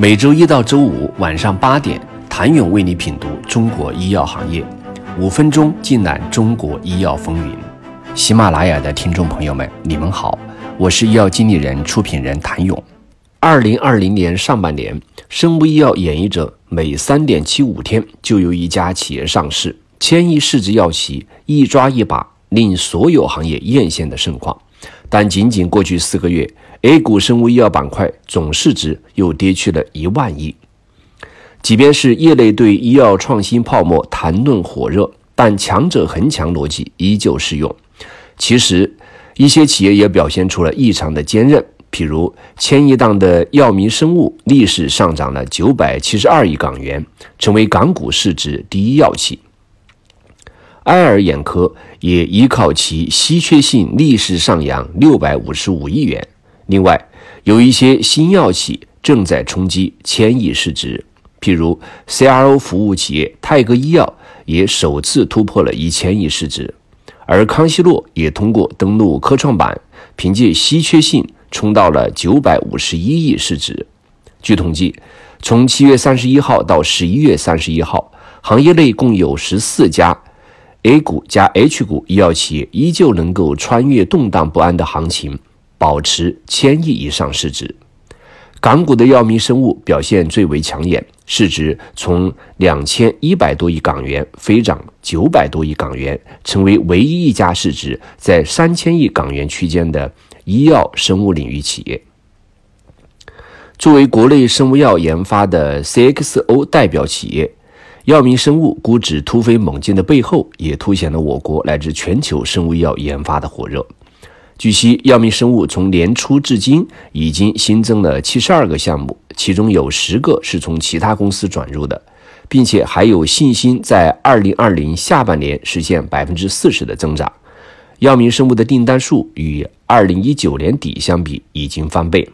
每周一到周五晚上八点，谭勇为你品读中国医药行业，五分钟尽览中国医药风云。喜马拉雅的听众朋友们，你们好，我是医药经理人、出品人谭勇。二零二零年上半年，生物医药演绎者每三点七五天就有一家企业上市，千亿市值药企一抓一把，令所有行业艳羡的盛况。但仅仅过去四个月，A 股生物医药板块总市值又跌去了一万亿。即便是业内对医药创新泡沫谈论火热，但强者恒强逻辑依旧适用。其实，一些企业也表现出了异常的坚韧。譬如，千亿档的药明生物逆势上涨了九百七十二亿港元，成为港股市值第一药企。爱尔眼科也依靠其稀缺性逆势上扬六百五十五亿元。另外，有一些新药企正在冲击千亿市值，譬如 CRO 服务企业泰格医药也首次突破了一千亿市值，而康希诺也通过登陆科创板，凭借稀缺性冲到了九百五十一亿市值。据统计，从七月三十一号到十一月三十一号，行业内共有十四家。A 股加 H 股医药企业依旧能够穿越动荡不安的行情，保持千亿以上市值。港股的药明生物表现最为抢眼，市值从两千一百多亿港元飞涨九百多亿港元，成为唯一一家市值在三千亿港元区间的医药生物领域企业。作为国内生物药研发的 CXO 代表企业。药明生物估值突飞猛进的背后，也凸显了我国乃至全球生物医药研发的火热。据悉，药明生物从年初至今已经新增了七十二个项目，其中有十个是从其他公司转入的，并且还有信心在二零二零下半年实现百分之四十的增长。药明生物的订单数与二零一九年底相比已经翻倍。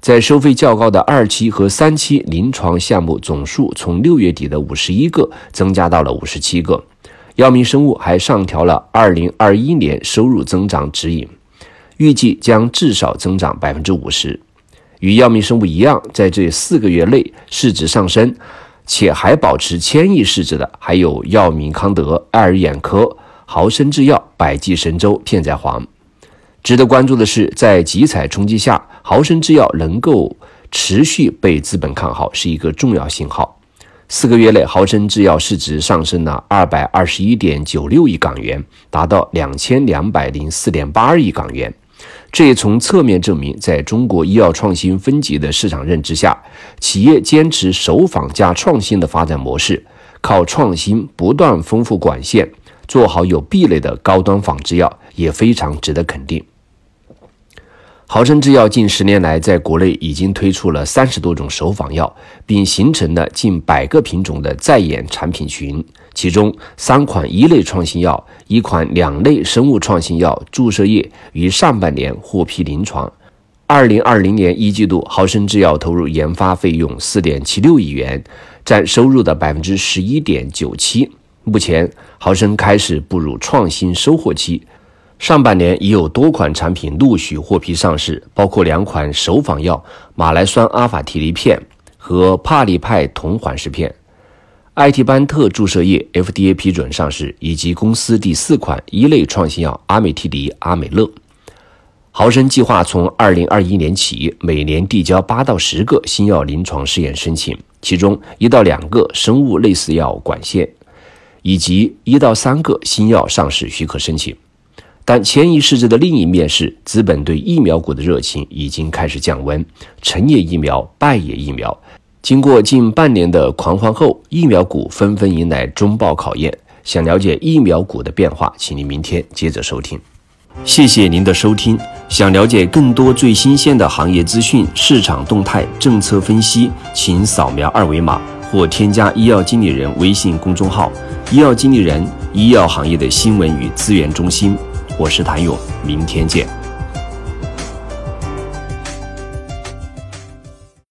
在收费较高的二期和三期临床项目总数从六月底的五十一个增加到了五十七个。药明生物还上调了二零二一年收入增长指引，预计将至少增长百分之五十。与药明生物一样，在这四个月内市值上升，且还保持千亿市值的，还有药明康德、爱尔眼科、豪生制药、百济神州、片仔癀。值得关注的是，在集采冲击下，豪生制药能够持续被资本看好，是一个重要信号。四个月内，豪生制药市值上升了二百二十一点九六亿港元，达到两千两百零四点八二亿港元。这也从侧面证明，在中国医药创新分级的市场认知下，企业坚持首仿加创新的发展模式，靠创新不断丰富管线，做好有壁垒的高端仿制药，也非常值得肯定。豪生制药近十年来在国内已经推出了三十多种首仿药，并形成了近百个品种的在研产品群。其中，三款一类创新药、一款两类生物创新药注射液于上半年获批临床。二零二零年一季度，豪生制药投入研发费用四点七六亿元，占收入的百分之十一点九七。目前，豪生开始步入创新收获期。上半年已有多款产品陆续获批上市，包括两款首仿药马来酸阿法替尼片和帕利派酮缓释片，艾替班特注射液 FDA 批准上市，以及公司第四款一类创新药阿美替尼阿美乐。豪生计划从二零二一年起，每年递交八到十个新药临床试验申请，其中一到两个生物类似药管线，以及一到三个新药上市许可申请。但千亿市值的另一面是，资本对疫苗股的热情已经开始降温。成也疫苗，败也疫苗。经过近半年的狂欢后，疫苗股纷纷迎来中报考验。想了解疫苗股的变化，请您明天接着收听。谢谢您的收听。想了解更多最新鲜的行业资讯、市场动态、政策分析，请扫描二维码或添加医药经理人微信公众号“医药经理人”，医药行业的新闻与资源中心。我是谭勇，明天见。